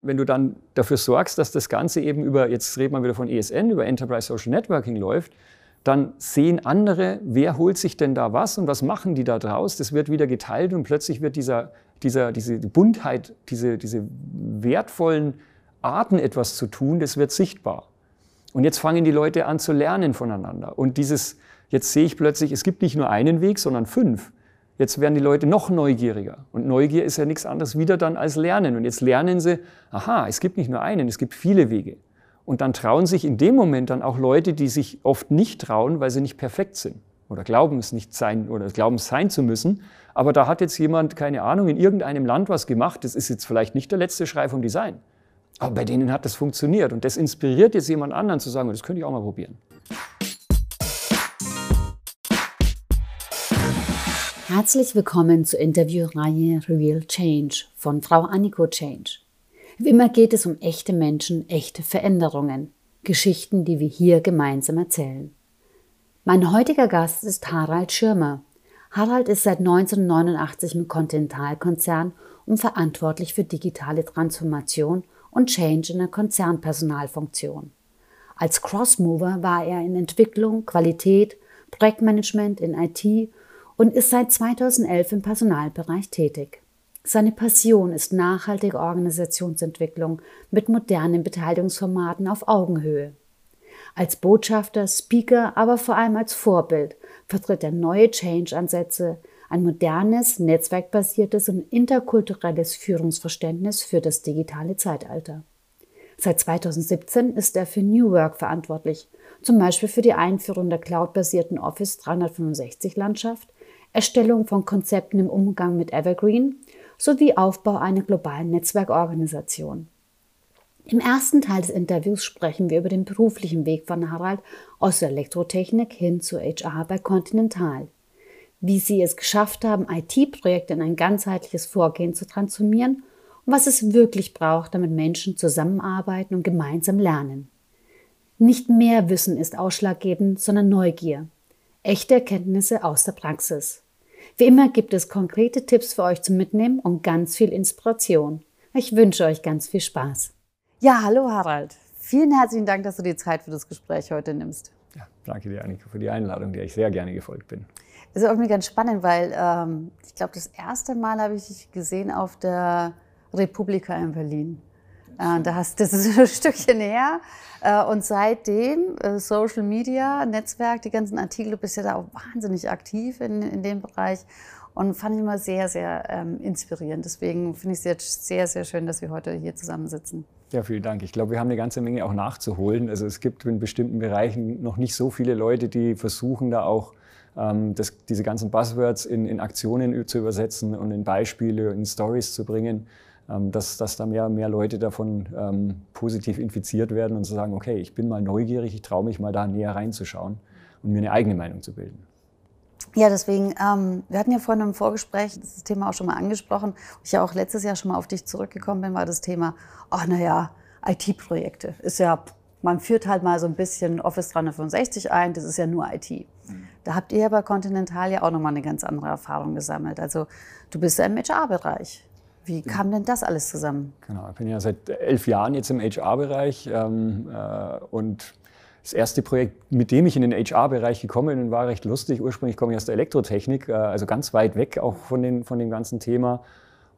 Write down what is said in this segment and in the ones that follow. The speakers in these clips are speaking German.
Wenn du dann dafür sorgst, dass das Ganze eben über, jetzt reden wir wieder von ESN, über Enterprise Social Networking läuft, dann sehen andere, wer holt sich denn da was und was machen die da draus. Das wird wieder geteilt und plötzlich wird dieser, dieser, diese Buntheit, diese, diese wertvollen Arten etwas zu tun, das wird sichtbar. Und jetzt fangen die Leute an zu lernen voneinander. Und dieses, jetzt sehe ich plötzlich, es gibt nicht nur einen Weg, sondern fünf. Jetzt werden die Leute noch neugieriger. Und Neugier ist ja nichts anderes wieder dann als Lernen. Und jetzt lernen sie, aha, es gibt nicht nur einen, es gibt viele Wege. Und dann trauen sich in dem Moment dann auch Leute, die sich oft nicht trauen, weil sie nicht perfekt sind oder glauben es nicht sein oder glauben es sein zu müssen. Aber da hat jetzt jemand, keine Ahnung, in irgendeinem Land was gemacht. Das ist jetzt vielleicht nicht der letzte Schrei vom Design. Aber bei denen hat das funktioniert. Und das inspiriert jetzt jemand anderen zu sagen, das könnte ich auch mal probieren. Herzlich willkommen zur Interviewreihe Real Change von Frau Anniko Change. Wie immer geht es um echte Menschen, echte Veränderungen, Geschichten, die wir hier gemeinsam erzählen. Mein heutiger Gast ist Harald Schirmer. Harald ist seit 1989 im Continental-Konzern und verantwortlich für digitale Transformation und Change in der Konzernpersonalfunktion. Als Crossmover war er in Entwicklung, Qualität, Projektmanagement in IT und ist seit 2011 im Personalbereich tätig. Seine Passion ist nachhaltige Organisationsentwicklung mit modernen Beteiligungsformaten auf Augenhöhe. Als Botschafter, Speaker, aber vor allem als Vorbild vertritt er neue Change-Ansätze, ein modernes, netzwerkbasiertes und interkulturelles Führungsverständnis für das digitale Zeitalter. Seit 2017 ist er für New Work verantwortlich, zum Beispiel für die Einführung der cloudbasierten Office 365-Landschaft, Erstellung von Konzepten im Umgang mit Evergreen sowie Aufbau einer globalen Netzwerkorganisation. Im ersten Teil des Interviews sprechen wir über den beruflichen Weg von Harald aus der Elektrotechnik hin zu HR bei Continental. Wie sie es geschafft haben, IT-Projekte in ein ganzheitliches Vorgehen zu transformieren und was es wirklich braucht, damit Menschen zusammenarbeiten und gemeinsam lernen. Nicht mehr Wissen ist ausschlaggebend, sondern Neugier. Echte Erkenntnisse aus der Praxis. Wie immer gibt es konkrete Tipps für euch zum Mitnehmen und ganz viel Inspiration. Ich wünsche euch ganz viel Spaß. Ja, hallo Harald. Vielen herzlichen Dank, dass du die Zeit für das Gespräch heute nimmst. Ja, danke dir, Annika, für die Einladung, der ich sehr gerne gefolgt bin. Das ist irgendwie ganz spannend, weil ähm, ich glaube, das erste Mal habe ich dich gesehen auf der Republika in Berlin. Äh, da hast, das ist ein Stückchen her. Äh, und seitdem, äh, Social Media, Netzwerk, die ganzen Artikel, du bist ja da auch wahnsinnig aktiv in, in dem Bereich. Und fand ich immer sehr, sehr ähm, inspirierend. Deswegen finde ich es jetzt sehr, sehr schön, dass wir heute hier zusammensitzen. Ja, vielen Dank. Ich glaube, wir haben eine ganze Menge auch nachzuholen. Also es gibt in bestimmten Bereichen noch nicht so viele Leute, die versuchen, da auch ähm, das, diese ganzen Buzzwords in, in Aktionen zu übersetzen und in Beispiele, in Stories zu bringen. Ähm, dass, dass da mehr, mehr Leute davon ähm, positiv infiziert werden und zu sagen, okay, ich bin mal neugierig, ich traue mich mal da näher reinzuschauen und mir eine eigene Meinung zu bilden. Ja, deswegen, ähm, wir hatten ja vorhin im Vorgespräch das Thema auch schon mal angesprochen. Ich ja auch letztes Jahr schon mal auf dich zurückgekommen bin, war das Thema, ach naja, IT-Projekte. Ist ja, man führt halt mal so ein bisschen Office 365 ein, das ist ja nur IT. Mhm. Da habt ihr ja bei Continental ja auch nochmal eine ganz andere Erfahrung gesammelt. Also du bist ja im HR-Bereich. Wie kam denn das alles zusammen? Genau, ich bin ja seit elf Jahren jetzt im HR-Bereich ähm, äh, und das erste Projekt, mit dem ich in den HR-Bereich gekommen bin, war recht lustig. Ursprünglich komme ich aus der Elektrotechnik, äh, also ganz weit weg auch von, den, von dem ganzen Thema.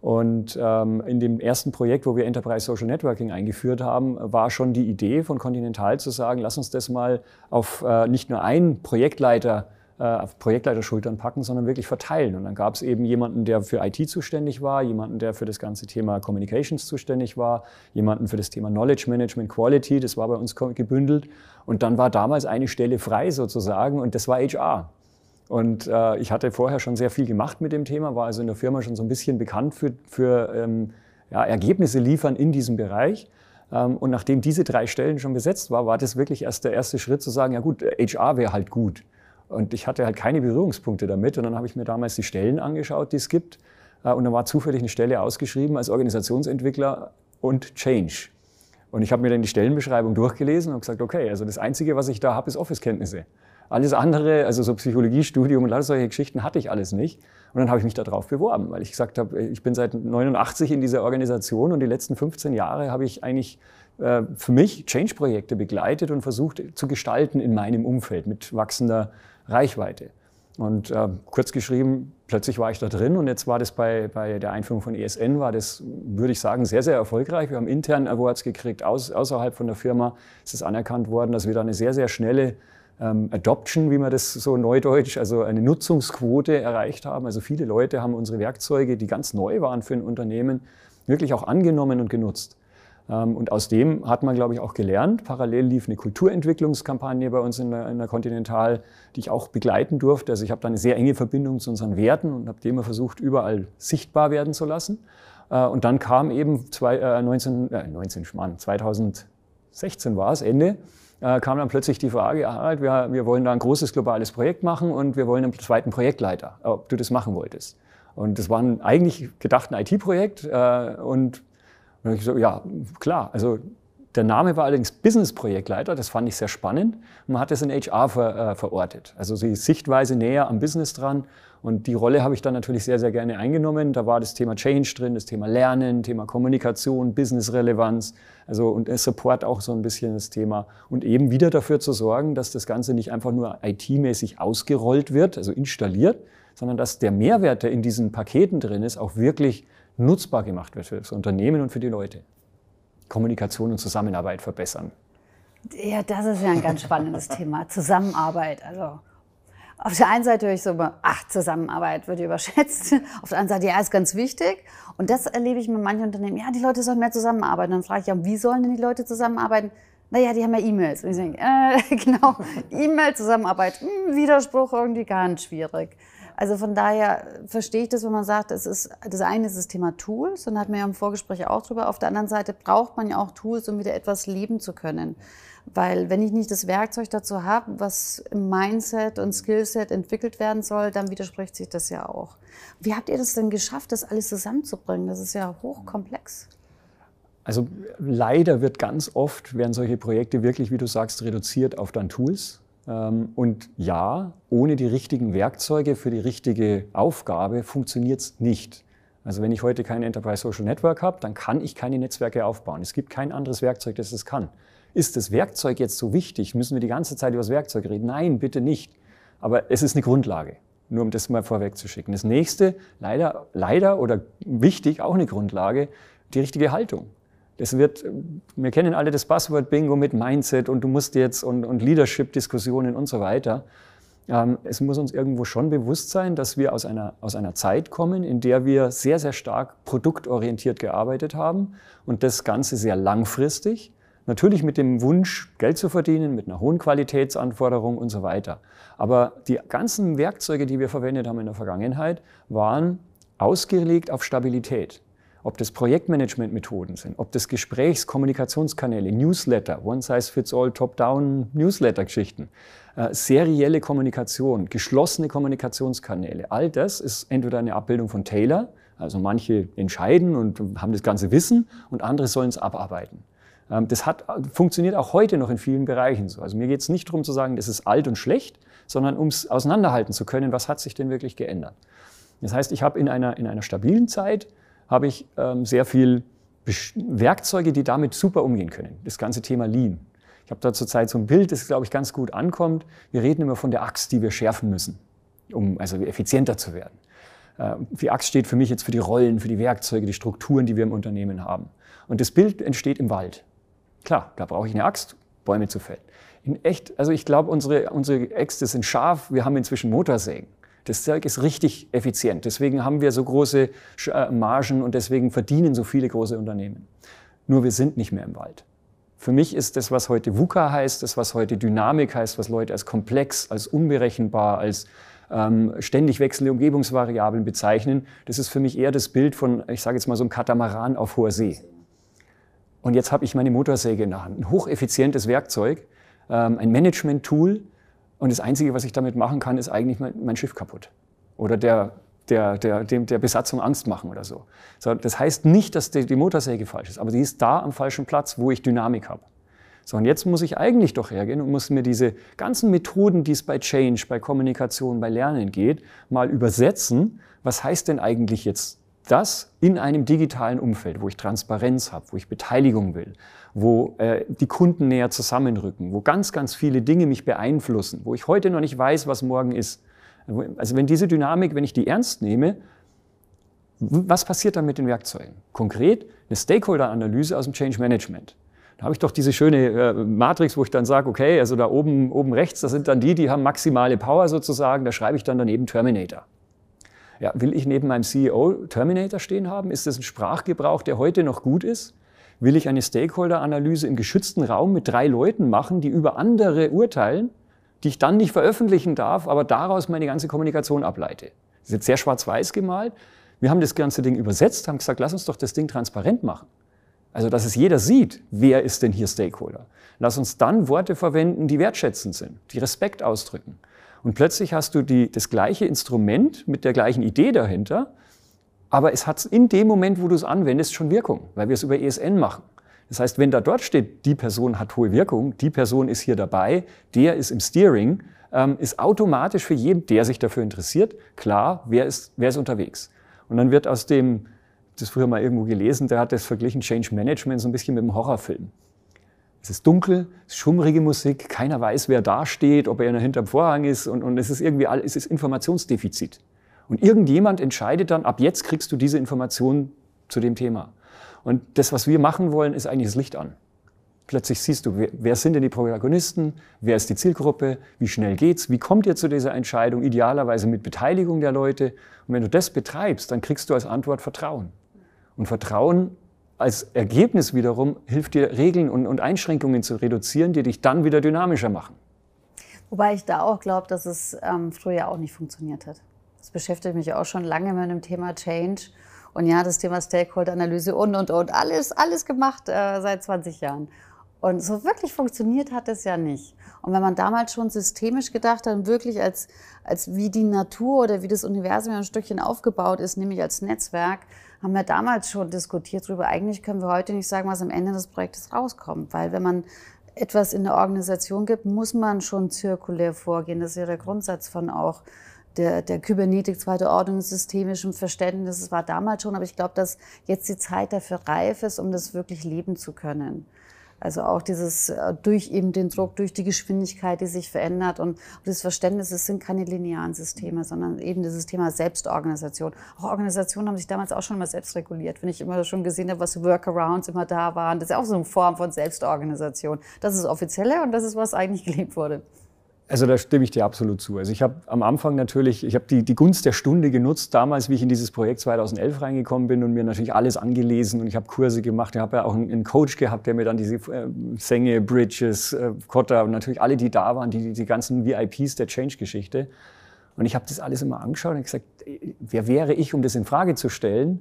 Und ähm, in dem ersten Projekt, wo wir Enterprise Social Networking eingeführt haben, war schon die Idee von Continental zu sagen, lass uns das mal auf äh, nicht nur einen Projektleiter äh, auf Projektleiterschultern packen, sondern wirklich verteilen. Und dann gab es eben jemanden, der für IT zuständig war, jemanden, der für das ganze Thema Communications zuständig war, jemanden für das Thema Knowledge Management, Quality, das war bei uns gebündelt. Und dann war damals eine Stelle frei sozusagen und das war HR. Und äh, ich hatte vorher schon sehr viel gemacht mit dem Thema, war also in der Firma schon so ein bisschen bekannt für, für ähm, ja, Ergebnisse liefern in diesem Bereich. Ähm, und nachdem diese drei Stellen schon besetzt war, war das wirklich erst der erste Schritt zu sagen, ja gut, HR wäre halt gut. Und ich hatte halt keine Berührungspunkte damit. Und dann habe ich mir damals die Stellen angeschaut, die es gibt. Äh, und dann war zufällig eine Stelle ausgeschrieben als Organisationsentwickler und Change. Und ich habe mir dann die Stellenbeschreibung durchgelesen und gesagt, okay, also das Einzige, was ich da habe, ist Office-Kenntnisse. Alles andere, also so Psychologiestudium und lauter solche Geschichten hatte ich alles nicht. Und dann habe ich mich darauf beworben, weil ich gesagt habe, ich bin seit 89 in dieser Organisation und die letzten 15 Jahre habe ich eigentlich äh, für mich Change-Projekte begleitet und versucht zu gestalten in meinem Umfeld mit wachsender Reichweite. Und äh, kurz geschrieben, plötzlich war ich da drin und jetzt war das bei, bei der Einführung von ESN, war das, würde ich sagen, sehr, sehr erfolgreich. Wir haben intern Awards gekriegt, aus, außerhalb von der Firma ist es anerkannt worden, dass wir da eine sehr, sehr schnelle ähm, Adoption, wie man das so neudeutsch, also eine Nutzungsquote erreicht haben. Also viele Leute haben unsere Werkzeuge, die ganz neu waren für ein Unternehmen, wirklich auch angenommen und genutzt. Ähm, und aus dem hat man, glaube ich, auch gelernt. Parallel lief eine Kulturentwicklungskampagne bei uns in der, in der Continental, die ich auch begleiten durfte. Also ich habe da eine sehr enge Verbindung zu unseren Werten und habe die immer versucht, überall sichtbar werden zu lassen. Äh, und dann kam eben zwei, äh, 19, äh, 19 Mann, 2016 war es, Ende, kam dann plötzlich die Frage, wir, wollen da ein großes globales Projekt machen und wir wollen einen zweiten Projektleiter, ob du das machen wolltest. Und das war eigentlich gedacht ein IT-Projekt äh, und und ich so, ja, klar. Also der Name war allerdings Business-Projektleiter, das fand ich sehr spannend. Man hat das in HR ver, äh, verortet. Also die Sichtweise näher am Business dran. Und die Rolle habe ich dann natürlich sehr, sehr gerne eingenommen. Da war das Thema Change drin, das Thema Lernen, Thema Kommunikation, Business-Relevanz. Also und Support auch so ein bisschen das Thema. Und eben wieder dafür zu sorgen, dass das Ganze nicht einfach nur IT-mäßig ausgerollt wird, also installiert, sondern dass der Mehrwert, der in diesen Paketen drin ist, auch wirklich nutzbar gemacht wird für das Unternehmen und für die Leute. Kommunikation und Zusammenarbeit verbessern. Ja, das ist ja ein ganz spannendes Thema. Zusammenarbeit. Also auf der einen Seite höre ich so ach, Zusammenarbeit wird überschätzt. Auf der anderen Seite, ja, ist ganz wichtig. Und das erlebe ich mit manchen Unternehmen. Ja, die Leute sollen mehr zusammenarbeiten. Dann frage ich, ja, wie sollen denn die Leute zusammenarbeiten? Naja, die haben ja E-Mails. Und ich denke, äh, genau, E-Mail, Zusammenarbeit, hm, Widerspruch irgendwie ganz schwierig. Also von daher verstehe ich das, wenn man sagt, es ist, das eine ist das Thema Tools, und da hatten wir ja im Vorgespräch auch drüber. Auf der anderen Seite braucht man ja auch Tools, um wieder etwas leben zu können. Weil wenn ich nicht das Werkzeug dazu habe, was im Mindset und Skillset entwickelt werden soll, dann widerspricht sich das ja auch. Wie habt ihr das denn geschafft, das alles zusammenzubringen? Das ist ja hochkomplex. Also leider wird ganz oft, werden solche Projekte wirklich, wie du sagst, reduziert auf dann Tools. Ähm, und ja, ohne die richtigen Werkzeuge für die richtige Aufgabe funktioniert es nicht. Also wenn ich heute kein Enterprise Social Network habe, dann kann ich keine Netzwerke aufbauen. Es gibt kein anderes Werkzeug, das es kann. Ist das Werkzeug jetzt so wichtig? Müssen wir die ganze Zeit über das Werkzeug reden? Nein, bitte nicht. Aber es ist eine Grundlage, nur um das mal vorwegzuschicken. Das nächste, leider, leider oder wichtig, auch eine Grundlage, die richtige Haltung. Das wird, wir kennen alle das Buzzword Bingo mit Mindset und du musst jetzt und, und Leadership-Diskussionen und so weiter. Ähm, es muss uns irgendwo schon bewusst sein, dass wir aus einer, aus einer Zeit kommen, in der wir sehr, sehr stark produktorientiert gearbeitet haben und das Ganze sehr langfristig. Natürlich mit dem Wunsch, Geld zu verdienen, mit einer hohen Qualitätsanforderung und so weiter. Aber die ganzen Werkzeuge, die wir verwendet haben in der Vergangenheit, waren ausgelegt auf Stabilität ob das Projektmanagement-Methoden sind, ob das Gesprächs-, Kommunikationskanäle, Newsletter, One-Size-Fits-All, Top-Down, Newsletter-Geschichten, äh, serielle Kommunikation, geschlossene Kommunikationskanäle, all das ist entweder eine Abbildung von Taylor, also manche entscheiden und haben das ganze Wissen und andere sollen es abarbeiten. Ähm, das hat, funktioniert auch heute noch in vielen Bereichen so. Also mir geht es nicht darum zu sagen, das ist alt und schlecht, sondern um es auseinanderhalten zu können, was hat sich denn wirklich geändert. Das heißt, ich habe in einer, in einer stabilen Zeit habe ich ähm, sehr viel Werkzeuge, die damit super umgehen können. Das ganze Thema Lean. Ich habe da zurzeit so ein Bild, das, glaube ich, ganz gut ankommt. Wir reden immer von der Axt, die wir schärfen müssen, um also effizienter zu werden. Äh, die Axt steht für mich jetzt für die Rollen, für die Werkzeuge, die Strukturen, die wir im Unternehmen haben. Und das Bild entsteht im Wald. Klar, da brauche ich eine Axt, Bäume zu fällen. In echt, also ich glaube, unsere, unsere Äxte sind scharf, wir haben inzwischen Motorsägen. Das Zeug ist richtig effizient. Deswegen haben wir so große äh, Margen und deswegen verdienen so viele große Unternehmen. Nur wir sind nicht mehr im Wald. Für mich ist das, was heute VUCA heißt, das, was heute Dynamik heißt, was Leute als komplex, als unberechenbar, als ähm, ständig wechselnde Umgebungsvariablen bezeichnen, das ist für mich eher das Bild von, ich sage jetzt mal so ein Katamaran auf hoher See. Und jetzt habe ich meine Motorsäge in der Hand, ein hocheffizientes Werkzeug, ähm, ein Management-Tool, und das Einzige, was ich damit machen kann, ist eigentlich mein, Schiff kaputt. Oder der, der, der, dem, der Besatzung Angst machen oder so. so das heißt nicht, dass die, die Motorsäge falsch ist, aber sie ist da am falschen Platz, wo ich Dynamik habe. Sondern jetzt muss ich eigentlich doch hergehen und muss mir diese ganzen Methoden, die es bei Change, bei Kommunikation, bei Lernen geht, mal übersetzen. Was heißt denn eigentlich jetzt das in einem digitalen Umfeld, wo ich Transparenz habe, wo ich Beteiligung will, wo äh, die Kunden näher zusammenrücken, wo ganz, ganz viele Dinge mich beeinflussen, wo ich heute noch nicht weiß, was morgen ist. Also wenn diese Dynamik, wenn ich die ernst nehme, was passiert dann mit den Werkzeugen? Konkret eine Stakeholder-Analyse aus dem Change Management. Da habe ich doch diese schöne äh, Matrix, wo ich dann sage, okay, also da oben, oben rechts, das sind dann die, die haben maximale Power sozusagen, da schreibe ich dann daneben Terminator. Ja, will ich neben meinem CEO Terminator stehen haben? Ist das ein Sprachgebrauch, der heute noch gut ist? Will ich eine Stakeholder-Analyse im geschützten Raum mit drei Leuten machen, die über andere urteilen, die ich dann nicht veröffentlichen darf, aber daraus meine ganze Kommunikation ableite? Das ist jetzt sehr schwarz-weiß gemalt. Wir haben das ganze Ding übersetzt, haben gesagt, lass uns doch das Ding transparent machen. Also, dass es jeder sieht, wer ist denn hier Stakeholder. Lass uns dann Worte verwenden, die wertschätzend sind, die Respekt ausdrücken. Und plötzlich hast du die, das gleiche Instrument mit der gleichen Idee dahinter, aber es hat in dem Moment, wo du es anwendest, schon Wirkung, weil wir es über ESN machen. Das heißt, wenn da dort steht, die Person hat hohe Wirkung, die Person ist hier dabei, der ist im Steering, ähm, ist automatisch für jeden, der sich dafür interessiert, klar, wer ist, wer ist unterwegs. Und dann wird aus dem, das früher mal irgendwo gelesen, der hat das verglichen Change Management so ein bisschen mit einem Horrorfilm. Es ist dunkel, es ist schummrige Musik, keiner weiß, wer da steht, ob er hinterm Vorhang ist und, und es ist irgendwie es ist Informationsdefizit. Und irgendjemand entscheidet dann, ab jetzt kriegst du diese Information zu dem Thema. Und das, was wir machen wollen, ist eigentlich das Licht an. Plötzlich siehst du, wer, wer sind denn die Protagonisten, wer ist die Zielgruppe, wie schnell geht's, wie kommt ihr zu dieser Entscheidung, idealerweise mit Beteiligung der Leute. Und wenn du das betreibst, dann kriegst du als Antwort Vertrauen. Und Vertrauen als Ergebnis wiederum hilft dir, Regeln und, und Einschränkungen zu reduzieren, die dich dann wieder dynamischer machen. Wobei ich da auch glaube, dass es ähm, früher auch nicht funktioniert hat. Das beschäftigt mich auch schon lange mit dem Thema Change. Und ja, das Thema Stakeholder-Analyse und, und, und. Alles, alles gemacht äh, seit 20 Jahren. Und so wirklich funktioniert hat es ja nicht. Und wenn man damals schon systemisch gedacht hat, wirklich als, als wie die Natur oder wie das Universum ein Stückchen aufgebaut ist, nämlich als Netzwerk, haben wir damals schon diskutiert darüber. Eigentlich können wir heute nicht sagen, was am Ende des Projektes rauskommt, weil wenn man etwas in der Organisation gibt, muss man schon zirkulär vorgehen. Das ist ja der Grundsatz von auch der, der Kybernetik, zweite Ordnung, systemischem Verständnis. Das war damals schon, aber ich glaube, dass jetzt die Zeit dafür reif ist, um das wirklich leben zu können. Also auch dieses äh, durch eben den Druck, durch die Geschwindigkeit, die sich verändert und das Verständnis, es sind keine linearen Systeme, sondern eben dieses Thema Selbstorganisation. Auch Organisationen haben sich damals auch schon mal selbst reguliert. Wenn ich immer schon gesehen habe, was Workarounds immer da waren, das ist auch so eine Form von Selbstorganisation. Das ist offizielle und das ist, was eigentlich gelebt wurde. Also da stimme ich dir absolut zu. Also ich habe am Anfang natürlich, ich habe die, die Gunst der Stunde genutzt, damals, wie ich in dieses Projekt 2011 reingekommen bin und mir natürlich alles angelesen und ich habe Kurse gemacht. Ich habe ja auch einen, Coach gehabt, der mir dann diese äh, Sänge, Bridges, äh, Kotter und natürlich alle, die da waren, die, die ganzen VIPs der Change-Geschichte. Und ich habe das alles immer angeschaut und gesagt, wer wäre ich, um das in Frage zu stellen?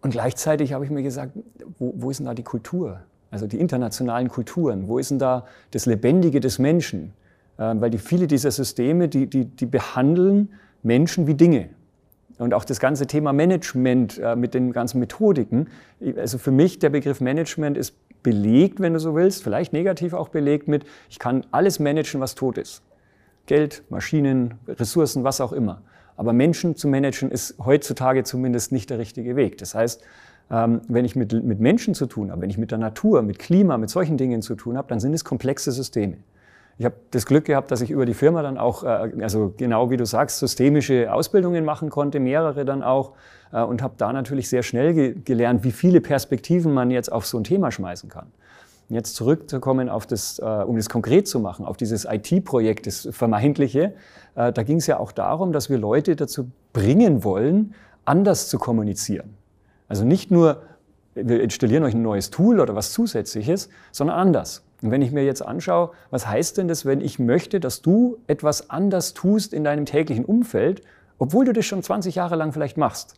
Und gleichzeitig habe ich mir gesagt, wo, wo ist denn da die Kultur? Also die internationalen Kulturen. Wo ist denn da das Lebendige des Menschen? Ähm, weil die, viele dieser Systeme, die, die, die behandeln Menschen wie Dinge. Und auch das ganze Thema Management äh, mit den ganzen Methodiken. Also für mich der Begriff Management ist belegt, wenn du so willst, vielleicht negativ auch belegt mit, ich kann alles managen, was tot ist. Geld, Maschinen, Ressourcen, was auch immer. Aber Menschen zu managen ist heutzutage zumindest nicht der richtige Weg. Das heißt, ähm, wenn ich mit, mit Menschen zu tun habe, wenn ich mit der Natur, mit Klima, mit solchen Dingen zu tun habe, dann sind es komplexe Systeme. Ich habe das Glück gehabt, dass ich über die Firma dann auch, äh, also genau wie du sagst, systemische Ausbildungen machen konnte, mehrere dann auch, äh, und habe da natürlich sehr schnell ge gelernt, wie viele Perspektiven man jetzt auf so ein Thema schmeißen kann. Jetzt zurückzukommen auf das, äh, um das konkret zu machen, auf dieses IT-Projekt, das vermeintliche, da ging es ja auch darum, dass wir Leute dazu bringen wollen, anders zu kommunizieren. Also nicht nur, wir installieren euch ein neues Tool oder was Zusätzliches, sondern anders. Und wenn ich mir jetzt anschaue, was heißt denn das, wenn ich möchte, dass du etwas anders tust in deinem täglichen Umfeld, obwohl du das schon 20 Jahre lang vielleicht machst?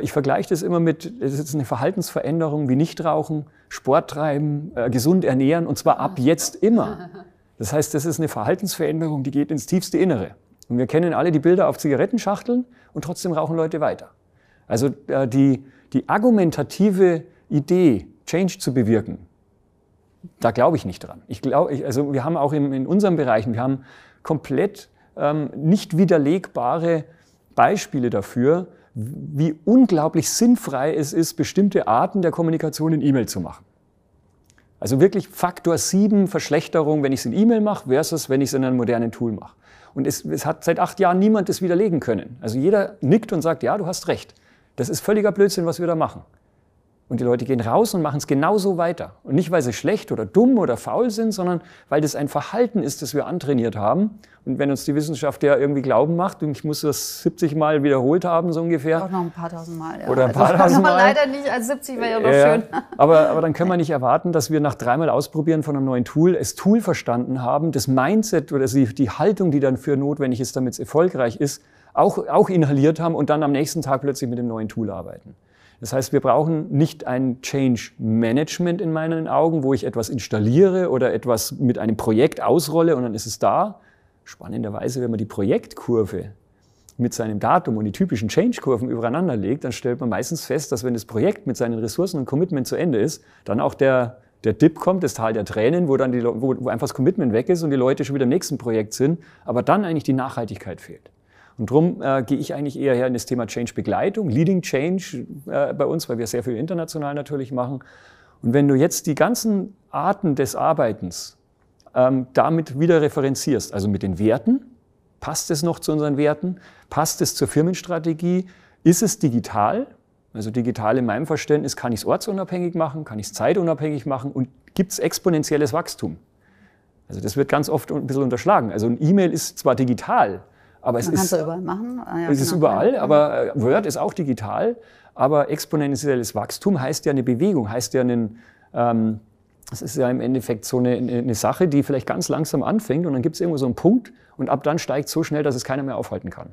Ich vergleiche das immer mit, es ist eine Verhaltensveränderung wie Nichtrauchen, Sport treiben, äh, gesund ernähren und zwar ab jetzt immer. Das heißt, das ist eine Verhaltensveränderung, die geht ins tiefste Innere. Und wir kennen alle die Bilder auf Zigarettenschachteln und trotzdem rauchen Leute weiter. Also äh, die, die argumentative Idee, Change zu bewirken, Da glaube ich nicht dran. Ich glaube, also wir haben auch in, in unseren Bereichen, wir haben komplett ähm, nicht widerlegbare Beispiele dafür, wie unglaublich sinnfrei es ist, bestimmte Arten der Kommunikation in E-Mail zu machen. Also wirklich Faktor 7 Verschlechterung, wenn ich es in E-Mail mache, versus wenn ich es in einem modernen Tool mache. Und es, es, hat seit acht Jahren niemand das widerlegen können. Also jeder nickt und sagt, ja, du hast recht. Das ist völliger Blödsinn, was wir da machen. Und die Leute gehen raus und machen es genauso weiter. Und nicht, weil sie schlecht oder dumm oder faul sind, sondern weil das ein Verhalten ist, das wir antrainiert haben. Und wenn uns die Wissenschaft ja irgendwie glauben macht, und ich muss das 70 Mal wiederholt haben, so ungefähr. Auch noch ein paar tausend Mal, ja. Oder ein paar also, tausend Mal. leider nicht, als 70 wäre ja noch ja, schön. Aber, aber dann können wir nicht erwarten, dass wir nach dreimal Ausprobieren von einem neuen Tool das Tool verstanden haben, das Mindset oder die, die Haltung, die dann für notwendig ist, damit es erfolgreich ist, auch, auch inhaliert haben und dann am nächsten Tag plötzlich mit dem neuen Tool arbeiten. Das heißt, wir brauchen nicht ein Change Management in meinen Augen, wo ich etwas installiere oder etwas mit einem Projekt ausrolle und dann ist es da. Spannenderweise, wenn man die Projektkurve mit seinem Datum und die typischen Change-Kurven übereinander legt, dann stellt man meistens fest, dass wenn das Projekt mit seinen Ressourcen und Commitment zu Ende ist, dann auch der, der Dip kommt, das Tal der Tränen, wo dann die, wo, wo einfach das Commitment weg ist und die Leute schon wieder im nächsten Projekt sind, aber dann eigentlich die Nachhaltigkeit fehlt. Und darum äh, gehe ich eigentlich eher her in das Thema Change-Begleitung, Leading Change äh, bei uns, weil wir sehr viel international natürlich machen. Und wenn du jetzt die ganzen Arten des Arbeitens ähm, damit wieder referenzierst, also mit den Werten, passt es noch zu unseren Werten, passt es zur Firmenstrategie, ist es digital, also digital in meinem Verständnis, kann ich es ortsunabhängig machen, kann ich es zeitunabhängig machen und gibt es exponentielles Wachstum. Also das wird ganz oft ein bisschen unterschlagen. Also ein E-Mail ist zwar digital, aber es Man ist, überall machen. Ah, ja, es genau. ist überall, aber äh, Word ist auch digital. Aber exponentielles Wachstum heißt ja eine Bewegung, heißt ja einen, ähm, das ist ja im Endeffekt so eine, eine Sache, die vielleicht ganz langsam anfängt und dann gibt es irgendwo so einen Punkt und ab dann steigt so schnell, dass es keiner mehr aufhalten kann.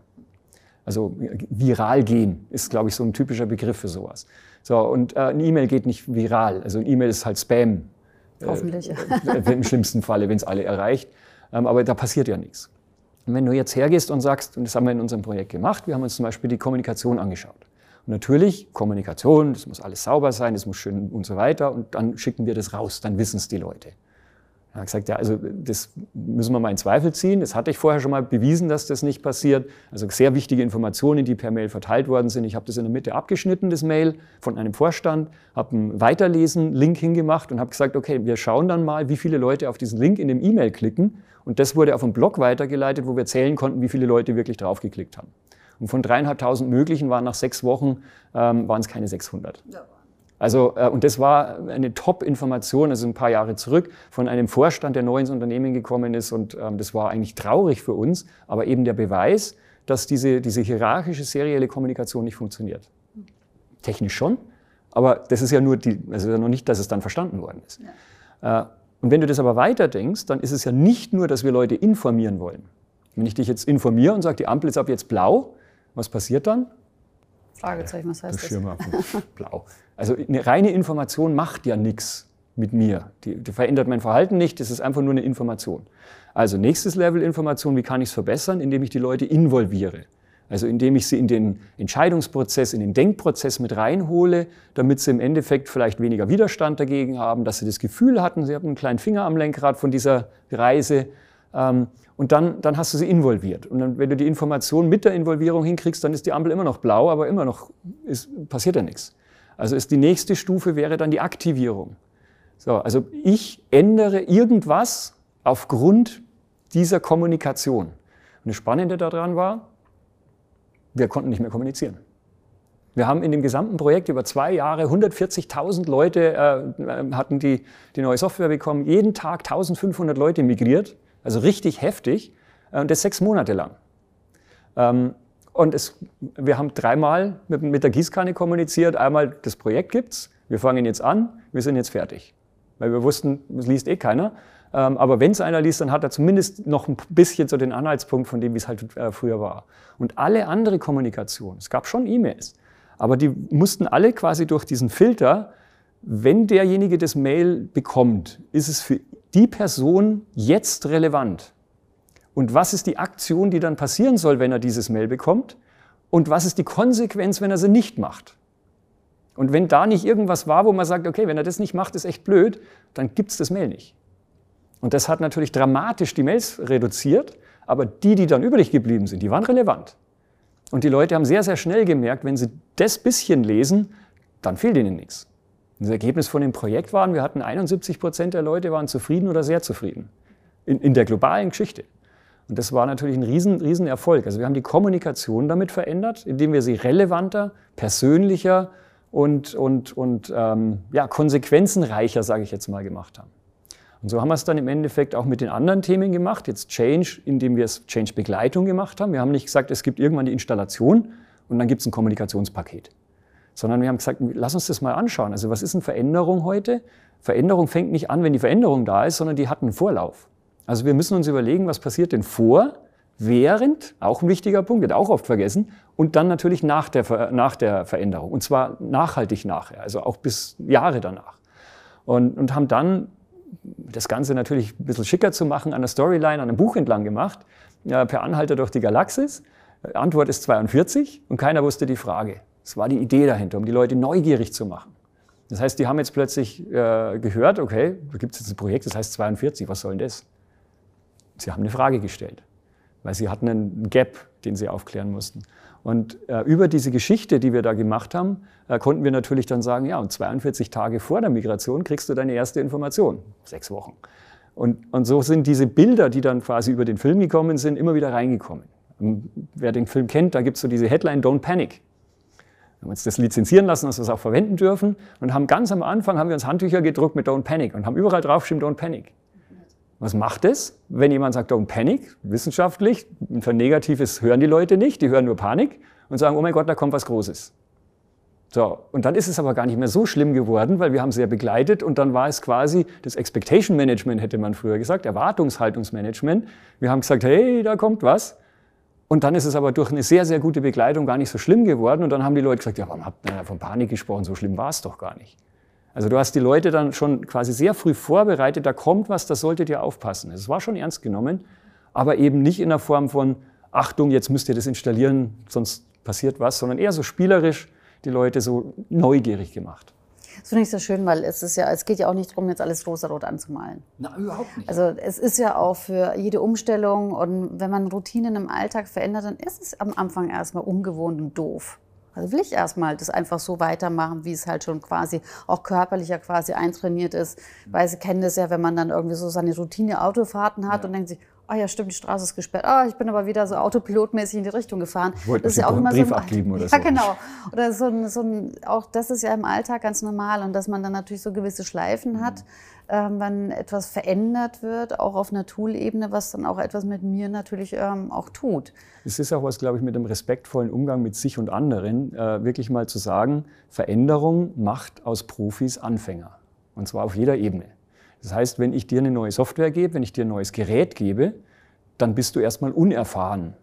Also viral gehen ist, glaube ich, so ein typischer Begriff für sowas. So, und äh, eine E-Mail geht nicht viral. Also eine E-Mail ist halt Spam. Hoffentlich. Äh, Im schlimmsten Falle, wenn es alle erreicht. Ähm, aber da passiert ja nichts. Und wenn du jetzt hergehst und sagst, und das haben wir in unserem Projekt gemacht, wir haben uns zum Beispiel die Kommunikation angeschaut. Und natürlich, Kommunikation, das muss alles sauber sein, das muss schön und so weiter. Und dann schicken wir das raus, dann wissen es die Leute. Er hat gesagt, ja, also das müssen wir mal in Zweifel ziehen. Das hatte ich vorher schon mal bewiesen, dass das nicht passiert. Also sehr wichtige Informationen, die per Mail verteilt worden sind. Ich habe das in der Mitte abgeschnitten, das Mail von einem Vorstand, habe einen Weiterlesen-Link hingemacht und habe gesagt, okay, wir schauen dann mal, wie viele Leute auf diesen Link in dem E-Mail klicken. Und das wurde auf einen Blog weitergeleitet, wo wir zählen konnten, wie viele Leute wirklich draufgeklickt haben. Und von dreieinhalbtausend möglichen waren nach sechs Wochen ähm, waren es keine 600. Ja. Also, äh, und das war eine Top-Information, also ein paar Jahre zurück, von einem Vorstand, der neu ins Unternehmen gekommen ist. Und ähm, das war eigentlich traurig für uns, aber eben der Beweis, dass diese, diese hierarchische serielle Kommunikation nicht funktioniert. Technisch schon, aber das ist ja nur die, also noch nicht, dass es dann verstanden worden ist. Ja. Äh, und wenn du das aber weiter denkst, dann ist es ja nicht nur, dass wir Leute informieren wollen. Wenn ich dich jetzt informiere und sage, die Ampel ist ab jetzt blau, was passiert dann? Fragezeichen, was heißt das? Blau. Also eine reine Information macht ja nichts mit mir. Die, die, verändert mein Verhalten nicht, das ist einfach nur eine Information. Also nächstes Level Information, wie kann ich es verbessern? Indem ich die Leute involviere. Also indem ich sie in den Entscheidungsprozess, in den Denkprozess mit reinhole, damit sie im Endeffekt vielleicht weniger Widerstand dagegen haben, dass sie das Gefühl hatten, sie haben einen kleinen Finger am Lenkrad von dieser Reise. Ähm, und dann, dann hast du sie involviert. Und dann, wenn du die Information mit der Involvierung hinkriegst, dann ist die Ampel immer noch blau, aber immer noch ist, passiert ja nichts. Also ist die nächste Stufe wäre dann die Aktivierung. So, also ich ändere irgendwas aufgrund dieser Kommunikation. Und das Spannende daran war, wir konnten nicht mehr kommunizieren. Wir haben in dem gesamten Projekt über zwei Jahre 140.000 Leute äh, hatten die, die neue Software bekommen, jeden Tag 1500 Leute migriert. Also richtig heftig. Äh, und das sechs Monate lang. Ähm, und es, wir haben dreimal mit, mit, der Gießkanne kommuniziert. Einmal, das Projekt gibt's, wir fangen jetzt an, wir sind jetzt fertig. Weil wir wussten, es liest eh keiner. Ähm, aber wenn es einer liest, dann hat er zumindest noch ein bisschen so den Anhaltspunkt von dem, wie es halt äh, früher war. Und alle andere Kommunikation, es gab schon E-Mails, aber die mussten alle quasi durch diesen Filter, wenn derjenige das Mail bekommt, ist es für die Person jetzt relevant? Und was ist die Aktion, die dann passieren soll, wenn er dieses Mail bekommt? Und was ist die Konsequenz, wenn er sie nicht macht? Und wenn da nicht irgendwas war, wo man sagt, okay, wenn er das nicht macht, ist echt blöd, dann gibt es das Mail nicht. Und das hat natürlich dramatisch die Mails reduziert, aber die, die dann übrig geblieben sind, die waren relevant. Und die Leute haben sehr, sehr schnell gemerkt, wenn sie das bisschen lesen, dann fehlt ihnen nichts. Das Ergebnis von dem Projekt waren, wir hatten 71 Prozent der Leute waren zufrieden oder sehr zufrieden in, in der globalen Geschichte. Und das war natürlich ein riesen, riesen Erfolg. Also wir haben die Kommunikation damit verändert, indem wir sie relevanter, persönlicher und, und, und ähm, ja, konsequenzenreicher, sage ich jetzt mal, gemacht haben. Und so haben wir es dann im Endeffekt auch mit den anderen Themen gemacht. Jetzt Change, indem wir es Change-Begleitung gemacht haben. Wir haben nicht gesagt, es gibt irgendwann die Installation und dann gibt es ein Kommunikationspaket. Sondern wir haben gesagt, lass uns das mal anschauen. Also was ist eine Veränderung heute? Veränderung fängt nicht an, wenn die Veränderung da ist, sondern die hat einen Vorlauf. Also wir müssen uns überlegen, was passiert denn vor, während, auch ein wichtiger Punkt, wird auch oft vergessen, und dann natürlich nach der, nach der Veränderung. Und zwar nachhaltig nachher, also auch bis Jahre danach. Und, und haben dann das Ganze natürlich ein bisschen schicker zu machen, an der Storyline, an einem Buch entlang gemacht, ja, per Anhalter durch die Galaxis. Antwort ist 42 und keiner wusste die Frage. Das war die Idee dahinter, um die Leute neugierig zu machen. Das heißt, die haben jetzt plötzlich äh, gehört, okay, da gibt es jetzt ein Projekt, das heißt 42, was soll denn das? Sie haben eine Frage gestellt, weil sie hatten einen Gap, den sie aufklären mussten. Und äh, über diese Geschichte, die wir da gemacht haben, äh, konnten wir natürlich dann sagen, ja, und 42 Tage vor der Migration kriegst du deine erste Information. Sechs Wochen. Und, und so sind diese Bilder, die dann quasi über den Film gekommen sind, immer wieder reingekommen. Und wer den Film kennt, da gibt es so diese Headline Don't Panic. Wir haben uns das lizenzieren lassen, dass wir es auch verwenden dürfen und haben ganz am Anfang haben wir uns Handtücher gedruckt mit Don't Panic und haben überall draufgeschrieben Don't Panic. Was macht es, wenn jemand sagt, don't panic, wissenschaftlich, für Negatives hören die Leute nicht, die hören nur Panik und sagen, oh mein Gott, da kommt was Großes. So, und dann ist es aber gar nicht mehr so schlimm geworden, weil wir haben sehr begleitet und dann war es quasi das Expectation Management, hätte man früher gesagt, Erwartungshaltungsmanagement. Wir haben gesagt, hey, da kommt was. Und dann ist es aber durch eine sehr, sehr gute Begleitung gar nicht so schlimm geworden und dann haben die Leute gesagt, ja, warum habt ihr von Panik gesprochen, so schlimm war es doch gar nicht. Also du hast die Leute dann schon quasi sehr früh vorbereitet, da kommt was, da solltet ihr aufpassen. Es war schon ernst genommen, aber eben nicht in der Form von, Achtung, jetzt müsst ihr das installieren, sonst passiert was, sondern eher so spielerisch die Leute so neugierig gemacht. Das finde ich so schön, weil es ist ja, es geht ja auch nicht darum, jetzt alles rosa-rot anzumalen. Na, überhaupt nicht. Also es ist ja auch für jede Umstellung und wenn man Routinen im Alltag verändert, dann ist es am Anfang erstmal ungewohnt und doof. Also will ich erstmal das einfach so weitermachen, wie es halt schon quasi auch körperlicher quasi eintrainiert ist. Weil sie kennen das ja, wenn man dann irgendwie so seine Routine Autofahrten hat ja. und denkt sich, ah oh ja, stimmt, die Straße ist gesperrt. Ah, oh, ich bin aber wieder so autopilotmäßig in die Richtung gefahren. Ich wollte das ist ja auch immer Brief so ein, abgeben oder so. Ja, genau. Oder so ein, so ein, auch das ist ja im Alltag ganz normal und dass man dann natürlich so gewisse Schleifen hat, ähm, wenn etwas verändert wird, auch auf einer Tool-Ebene, was dann auch etwas mit mir natürlich ähm, auch tut. Es ist auch was, glaube ich, mit dem respektvollen Umgang mit sich und anderen, äh, wirklich mal zu sagen, Veränderung macht aus Profis Anfänger. Und zwar auf jeder Ebene. Das heißt, wenn ich dir eine neue Software gebe, wenn ich dir ein neues Gerät gebe, dann bist du erstmal unerfahren.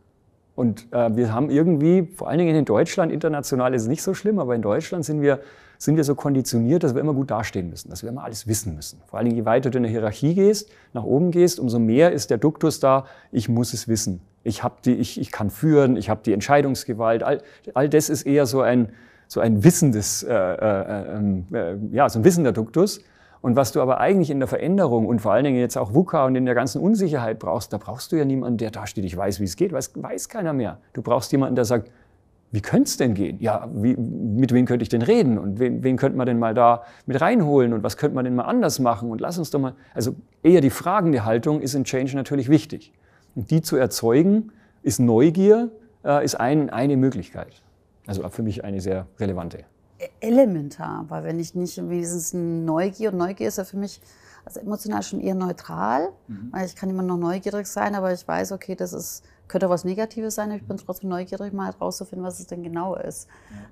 Und äh, wir haben irgendwie, vor allen Dingen in Deutschland, international ist es nicht so schlimm, aber in Deutschland sind wir, sind wir so konditioniert, dass wir immer gut dastehen müssen, dass wir immer alles wissen müssen. Vor allen Dingen, je weiter du in der Hierarchie gehst, nach oben gehst, umso mehr ist der Duktus da, ich muss es wissen. Ich, hab die, ich, ich kann führen, ich habe die Entscheidungsgewalt. All, all das ist eher so ein, so ein wissendes, äh, äh, ähm, äh, ja, so ein wissender Duktus. Und was du aber eigentlich in der Veränderung und vor allen Dingen jetzt auch VUCA und in der ganzen Unsicherheit brauchst, da brauchst du ja niemanden, der da steht, ich weiß, wie es geht, weiß, weiß keiner mehr. Du brauchst jemanden, der sagt, wie könnte es denn gehen? Ja, wie, mit wem könnte ich denn reden? Und wen, wen könnte man denn mal da mit reinholen? Und was könnte man denn mal anders machen? Und lass uns doch mal, also eher die fragende Haltung ist in Change natürlich wichtig. Und die zu erzeugen, ist Neugier, äh, ist ein, eine Möglichkeit. Also für mich eine sehr relevante elementar, weil wenn ich nicht wenigstens Neugier, und Neugier ist ja für mich also emotional schon eher neutral, mhm. weil ich kann immer noch neugierig sein, aber ich weiß, okay, das ist, könnte was Negatives sein, ich bin trotzdem neugierig, mal herauszufinden, was es denn genau ist.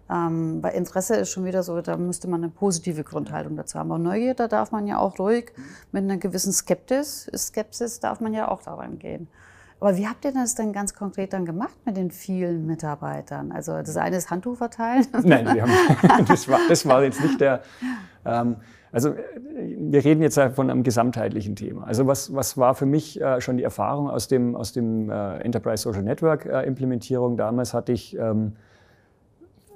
Ja. Ähm, bei Interesse ist schon wieder so, da müsste man eine positive Grundhaltung dazu haben. Aber Neugier, da darf man ja auch ruhig mhm. mit einer gewissen Skeptis, Skepsis darf man ja auch daran gehen. Aber wie habt ihr das denn ganz konkret dann gemacht mit den vielen Mitarbeitern? Also das eine ist Handtuch verteilen? Nein, haben, das, war, das war jetzt nicht der. Ähm, also wir reden jetzt von einem gesamtheitlichen Thema. Also was, was war für mich äh, schon die Erfahrung aus dem, aus dem äh, Enterprise Social Network äh, Implementierung? Damals hatte ich ähm,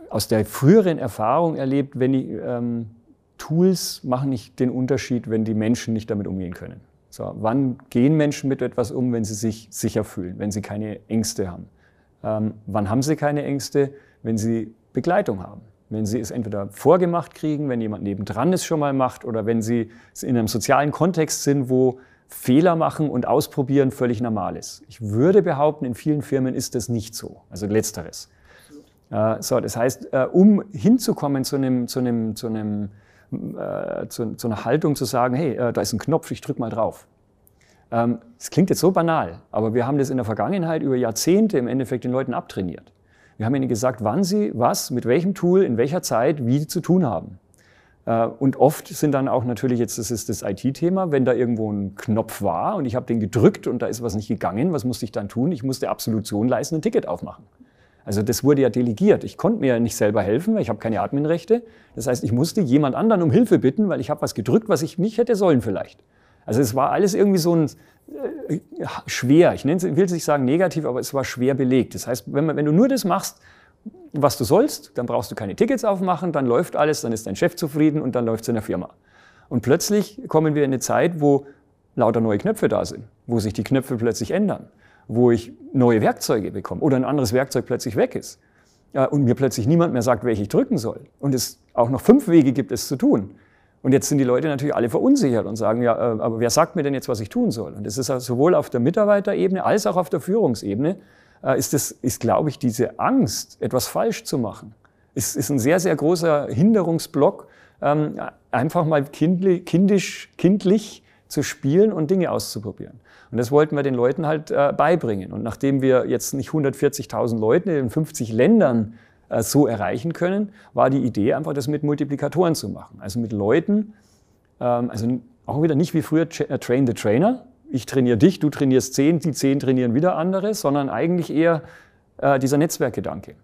aus der früheren Erfahrung erlebt, wenn die ähm, Tools machen nicht den Unterschied, wenn die Menschen nicht damit umgehen können. So, wann gehen Menschen mit etwas um, wenn sie sich sicher fühlen, wenn sie keine Ängste haben? Ähm, wann haben sie keine Ängste, wenn sie Begleitung haben? Wenn sie es entweder vorgemacht kriegen, wenn jemand nebendran es schon mal macht oder wenn sie in einem sozialen Kontext sind, wo Fehler machen und ausprobieren völlig normal ist. Ich würde behaupten, in vielen Firmen ist das nicht so. Also letzteres. Äh, so, das heißt, äh, um hinzukommen zu einem, zu einem, zu einem äh, zu, zu, einer Haltung zu sagen, hey, äh, da ist ein Knopf, ich drücke mal drauf. Ähm, das klingt jetzt so banal, aber wir haben das in der Vergangenheit über Jahrzehnte im Endeffekt den Leuten abtrainiert. Wir haben ihnen gesagt, wann sie was, mit welchem Tool, in welcher Zeit, wie zu tun haben. Äh, und oft sind dann auch natürlich, jetzt das ist das IT-Thema, wenn da irgendwo ein Knopf war und ich habe den gedrückt und da ist was nicht gegangen, was musste ich dann tun? Ich musste Absolution leisten, ein Ticket aufmachen. Also das wurde ja delegiert. Ich konnte mir ja nicht selber helfen, weil ich habe keine Adminrechte. Das heißt, ich musste jemand anderen um Hilfe bitten, weil ich habe was gedrückt, was ich nicht hätte sollen vielleicht. Also es war alles irgendwie so ein äh, schwer. Ich nenne, will es nicht sagen negativ, aber es war schwer belegt. Das heißt, wenn, wenn du nur das machst, was du sollst, dann brauchst du keine Tickets aufmachen, dann läuft alles, dann ist dein Chef zufrieden und dann läuft es in der Firma. Und plötzlich kommen wir in eine Zeit, wo lauter neue Knöpfe da sind, wo sich die Knöpfe plötzlich ändern wo ich neue Werkzeuge bekomme oder ein anderes Werkzeug plötzlich weg ist und mir plötzlich niemand mehr sagt, welche ich drücken soll und es auch noch fünf Wege gibt, es zu tun. Und jetzt sind die Leute natürlich alle verunsichert und sagen, ja, äh, aber wer sagt mir denn jetzt, was ich tun soll? Und das ist sowohl auf der Mitarbeiterebene als auch auf der Führungsebene, äh, ist, das, ist glaube ich, diese Angst, etwas falsch zu machen, ist, ist ein sehr, sehr großer Hinderungsblock, ähm, einfach mal kindlich, kindisch, kindlich zu spielen und Dinge auszuprobieren. Und das wollten wir den Leuten halt äh, beibringen. Und nachdem wir jetzt nicht 140.000 Leute in 50 Ländern äh, so erreichen können, war die Idee einfach, das mit Multiplikatoren zu machen. Also mit Leuten, ähm, also auch wieder nicht wie früher äh, Train the Trainer. Ich trainiere dich, du trainierst zehn, die zehn trainieren wieder andere, sondern eigentlich eher äh, dieser Netzwerkgedanke.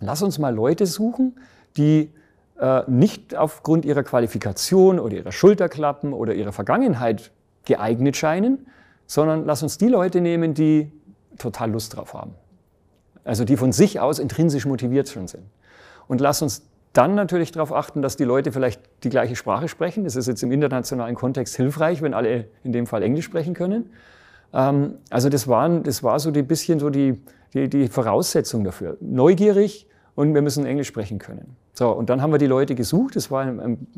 Lass uns mal Leute suchen, die äh, nicht aufgrund ihrer Qualifikation oder ihrer Schulterklappen oder ihrer Vergangenheit geeignet scheinen, sondern lass uns die Leute nehmen, die total Lust drauf haben. Also die von sich aus intrinsisch motiviert schon sind. Und lass uns dann natürlich darauf achten, dass die Leute vielleicht die gleiche Sprache sprechen. Das ist jetzt im internationalen Kontext hilfreich, wenn alle in dem Fall Englisch sprechen können. Ähm, also das, waren, das war so ein bisschen so die, die, die Voraussetzung dafür. Neugierig und wir müssen Englisch sprechen können. So, und dann haben wir die Leute gesucht. Das war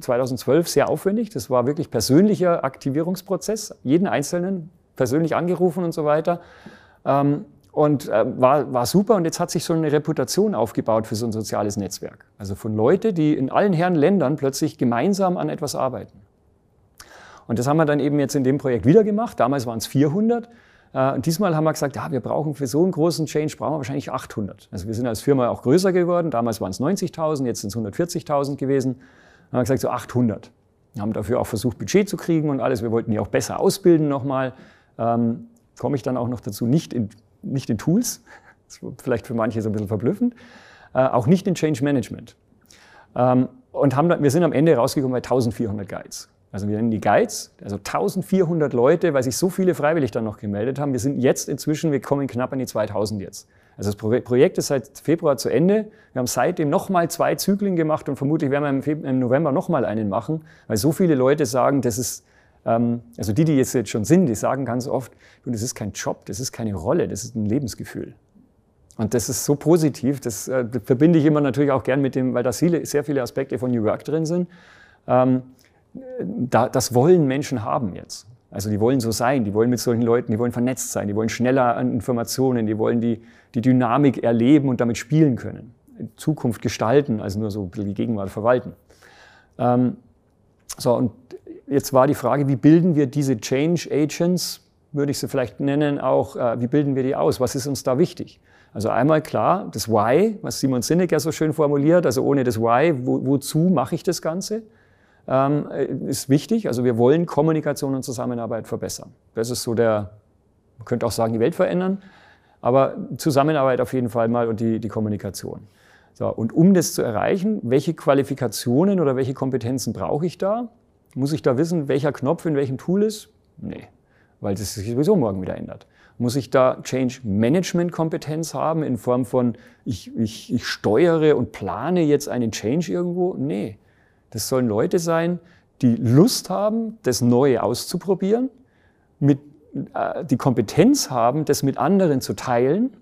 2012 sehr aufwendig. Das war wirklich persönlicher Aktivierungsprozess. Jeden Einzelnen persönlich angerufen und so weiter. Ähm, und äh, war, war super. Und jetzt hat sich so eine Reputation aufgebaut für so ein soziales Netzwerk. Also von Leuten, die in allen Herren Ländern plötzlich gemeinsam an etwas arbeiten. Und das haben wir dann eben jetzt in dem Projekt wieder gemacht. Damals waren es 400. Äh, und diesmal haben wir gesagt, ja, wir brauchen für so einen großen Change brauchen wir wahrscheinlich 800. Also wir sind als Firma auch größer geworden. Damals waren es 90.000, jetzt sind es 140.000 gewesen. Dann haben wir gesagt, so 800. Wir haben dafür auch versucht, Budget zu kriegen und alles. Wir wollten die auch besser ausbilden nochmal ähm, komme ich dann auch noch dazu, nicht in, nicht in Tools, vielleicht für manche so ein bisschen verblüffend, äh, auch nicht in Change Management. Ähm, und haben, wir sind am Ende rausgekommen bei 1400 Guides. Also wir nennen die Guides, also 1400 Leute, weil sich so viele freiwillig dann noch gemeldet haben. Wir sind jetzt inzwischen, wir kommen knapp an die 2000 jetzt. Also das Projekt ist seit Februar zu Ende. Wir haben seitdem nochmal zwei Zyklen gemacht und vermutlich werden wir im, November nochmal einen machen, weil so viele Leute sagen, das ist also die, die jetzt, schon sind, die sagen ganz oft, das ist kein Job, das ist keine Rolle, das ist ein Lebensgefühl. Und das ist so positiv, das, äh, verbinde ich immer natürlich auch gern mit dem, weil da sehr viele Aspekte von New Work drin sind. Ähm, da, das wollen Menschen haben jetzt. Also die wollen so sein, die wollen mit solchen Leuten, die wollen vernetzt sein, die wollen schneller an Informationen, die wollen die, die Dynamik erleben und damit spielen können. Zukunft gestalten, also nur so die Gegenwart verwalten. Ähm, so, und jetzt war die Frage, wie bilden wir diese Change Agents, würde ich sie vielleicht nennen, auch, äh, wie bilden wir die aus? Was ist uns da wichtig? Also einmal klar, das Why, was Simon Sinek ja so schön formuliert, also ohne das Why, wo, wozu mache ich das Ganze, ähm, äh, ist wichtig. Also wir wollen Kommunikation und Zusammenarbeit verbessern. Das ist so der, man könnte auch sagen, die Welt verändern, aber Zusammenarbeit auf jeden Fall mal und die, die Kommunikation. So, und um das zu erreichen, welche Qualifikationen oder welche Kompetenzen brauche ich da? Muss ich da wissen, welcher Knopf in welchem Tool ist? Nee. weil das sich sowieso morgen wieder ändert. Muss ich da Change Management Kompetenz haben in Form von, ich, ich, ich steuere und plane jetzt einen Change irgendwo? Nee. Das sollen Leute sein, die Lust haben, das Neue auszuprobieren, mit, äh, die Kompetenz haben, das mit anderen zu teilen,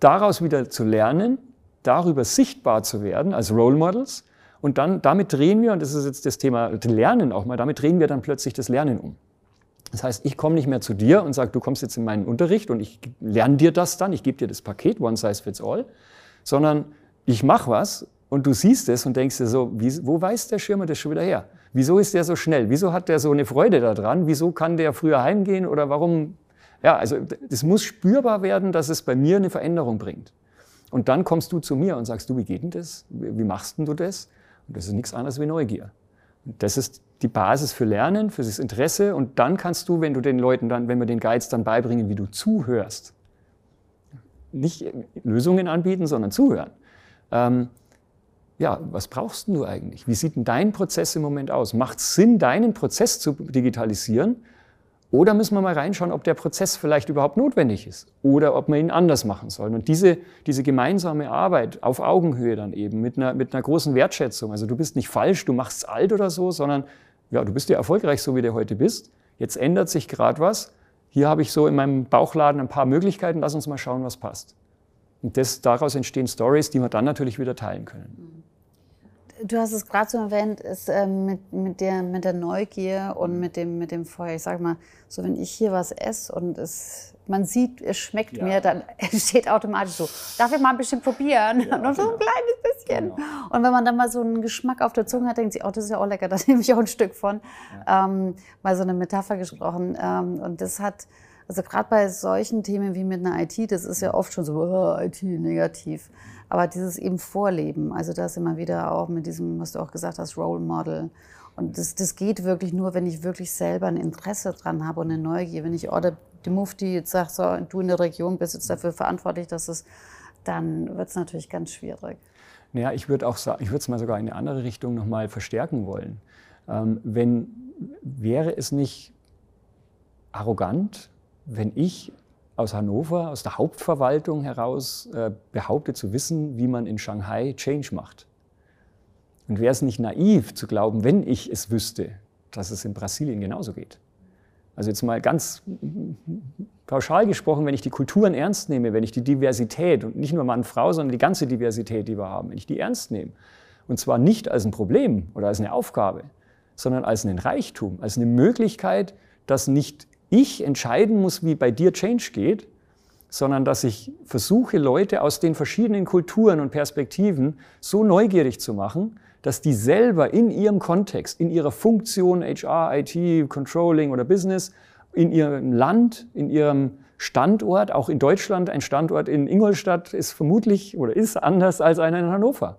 daraus wieder zu lernen, darüber sichtbar zu werden als Role Models. Und dann, damit drehen wir, und das ist jetzt das Thema Lernen auch mal, damit drehen wir dann plötzlich das Lernen um. Das heißt, ich komme nicht mehr zu dir und sage, du kommst jetzt in meinen Unterricht und ich lerne dir das dann, ich gebe dir das Paket, one size fits all, sondern ich mache was und du siehst es und denkst dir so, wie, wo weiß der Schirmer das schon wieder her? Wieso ist der so schnell? Wieso hat der so eine Freude daran? Wieso kann der früher heimgehen oder warum? Ja, also das muss spürbar werden, dass es bei mir eine Veränderung bringt. Und dann kommst du zu mir und sagst, du, wie geht denn das? Wie machst denn du das? Und das ist nichts anderes wie Neugier. Und das ist die Basis für Lernen, für das Interesse. Und dann kannst du, wenn du den Leuten dann, wenn wir den Guides dann beibringen, wie du zuhörst, nicht Lösungen anbieten, sondern zuhören. Ähm, ja, was brauchst du eigentlich? Wie sieht denn dein Prozess im Moment aus? Macht es Sinn, deinen Prozess zu digitalisieren? Oder müssen wir mal reinschauen, ob der Prozess vielleicht überhaupt notwendig ist oder ob wir ihn anders machen sollen. Und diese, diese gemeinsame Arbeit auf Augenhöhe dann eben mit einer, mit einer großen Wertschätzung. Also du bist nicht falsch, du machst es alt oder so, sondern ja, du bist ja erfolgreich, so wie du heute bist. Jetzt ändert sich gerade was. Hier habe ich so in meinem Bauchladen ein paar Möglichkeiten. Lass uns mal schauen, was passt. Und das, daraus entstehen Stories, die wir dann natürlich wieder teilen können. Du hast es gerade so erwähnt, ist, äh, mit, mit, der, mit der Neugier und mit dem, mit dem Feuer. Ich sag mal, so wenn ich hier was esse und es, man sieht, es schmeckt ja. mir, dann entsteht automatisch so, darf ich mal ein bisschen probieren? Ja, Nur so genau. ein kleines bisschen. Genau. Und wenn man dann mal so einen Geschmack auf der Zunge hat, denkt sich, oh, das ist ja auch lecker, da nehme ich auch ein Stück von. Ja. Ähm, mal so eine Metapher gesprochen. Ähm, und das hat, also gerade bei solchen Themen wie mit einer IT, das ist ja oft schon so, oh, IT negativ. Aber dieses eben Vorleben, also das immer wieder auch mit diesem, was du auch gesagt hast, Role Model. Und das, das geht wirklich nur, wenn ich wirklich selber ein Interesse dran habe und eine Neugier. Wenn ich oder die Mufti jetzt sagt, so, du in der Region bist jetzt dafür verantwortlich, dass es, dann wird es natürlich ganz schwierig. Naja, ich würde auch sagen, ich würde es mal sogar in eine andere Richtung nochmal verstärken wollen. Ähm, wenn, wäre es nicht arrogant, wenn ich aus Hannover, aus der Hauptverwaltung heraus äh, behauptet zu wissen, wie man in Shanghai Change macht. Und wäre es nicht naiv zu glauben, wenn ich es wüsste, dass es in Brasilien genauso geht. Also jetzt mal ganz pauschal gesprochen, wenn ich die Kulturen ernst nehme, wenn ich die Diversität und nicht nur Mann, Frau, sondern die ganze Diversität, die wir haben, wenn ich die ernst nehme, und zwar nicht als ein Problem oder als eine Aufgabe, sondern als einen Reichtum, als eine Möglichkeit, dass nicht ich entscheiden muss, wie bei dir Change geht, sondern dass ich versuche, Leute aus den verschiedenen Kulturen und Perspektiven so neugierig zu machen, dass die selber in ihrem Kontext, in ihrer Funktion, HR, IT, Controlling oder Business, in ihrem Land, in ihrem Standort, auch in Deutschland, ein Standort in Ingolstadt ist vermutlich oder ist anders als einer in Hannover,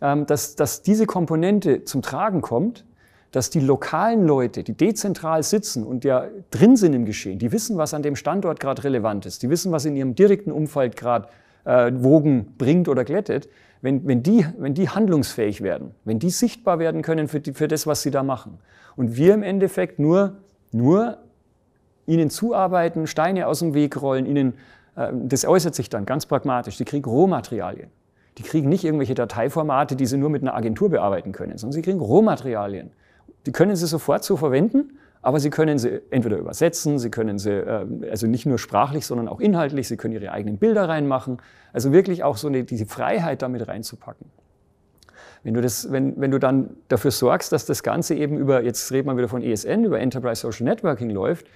ähm, dass, dass diese Komponente zum Tragen kommt dass die lokalen Leute, die dezentral sitzen und ja drin sind im Geschehen, die wissen, was an dem Standort gerade relevant ist, die wissen, was in ihrem direkten Umfeld gerade äh, Wogen bringt oder glättet, wenn, wenn, die, wenn die handlungsfähig werden, wenn die sichtbar werden können für, die, für das, was sie da machen. Und wir im Endeffekt nur, nur ihnen zuarbeiten, Steine aus dem Weg rollen, ihnen, äh, das äußert sich dann ganz pragmatisch. Sie kriegen Rohmaterialien. Die kriegen nicht irgendwelche Dateiformate, die sie nur mit einer Agentur bearbeiten können, sondern sie kriegen Rohmaterialien. Die können Sie sofort so verwenden, aber Sie können sie entweder übersetzen, Sie können sie, äh, also nicht nur sprachlich, sondern auch inhaltlich, Sie können Ihre eigenen Bilder reinmachen. Also wirklich auch so eine, diese Freiheit damit reinzupacken. Wenn du, das, wenn, wenn du dann dafür sorgst, dass das Ganze eben über, jetzt reden wir wieder von ESN, über Enterprise Social Networking läuft,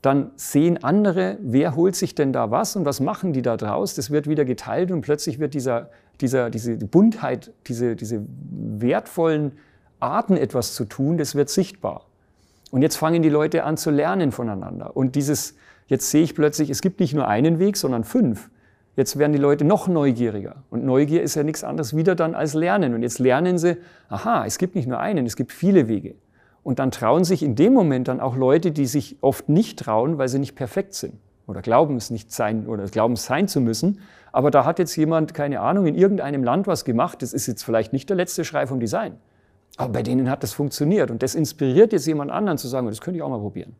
dann sehen andere, wer holt sich denn da was und was machen die da draus. Das wird wieder geteilt und plötzlich wird dieser, dieser, diese Buntheit, diese, diese wertvollen Arten etwas zu tun, das wird sichtbar. Und jetzt fangen die Leute an zu lernen voneinander. Und dieses, jetzt sehe ich plötzlich, es gibt nicht nur einen Weg, sondern fünf. Jetzt werden die Leute noch neugieriger. Und Neugier ist ja nichts anderes wieder dann als Lernen. Und jetzt lernen sie, aha, es gibt nicht nur einen, es gibt viele Wege. Und dann trauen sich in dem Moment dann auch Leute, die sich oft nicht trauen, weil sie nicht perfekt sind oder glauben es nicht sein oder glauben es sein zu müssen. Aber da hat jetzt jemand, keine Ahnung, in irgendeinem Land was gemacht. Das ist jetzt vielleicht nicht der letzte Schrei vom Design. Aber bei denen hat das funktioniert und das inspiriert jetzt jemand anderen zu sagen, das könnte ich auch mal probieren.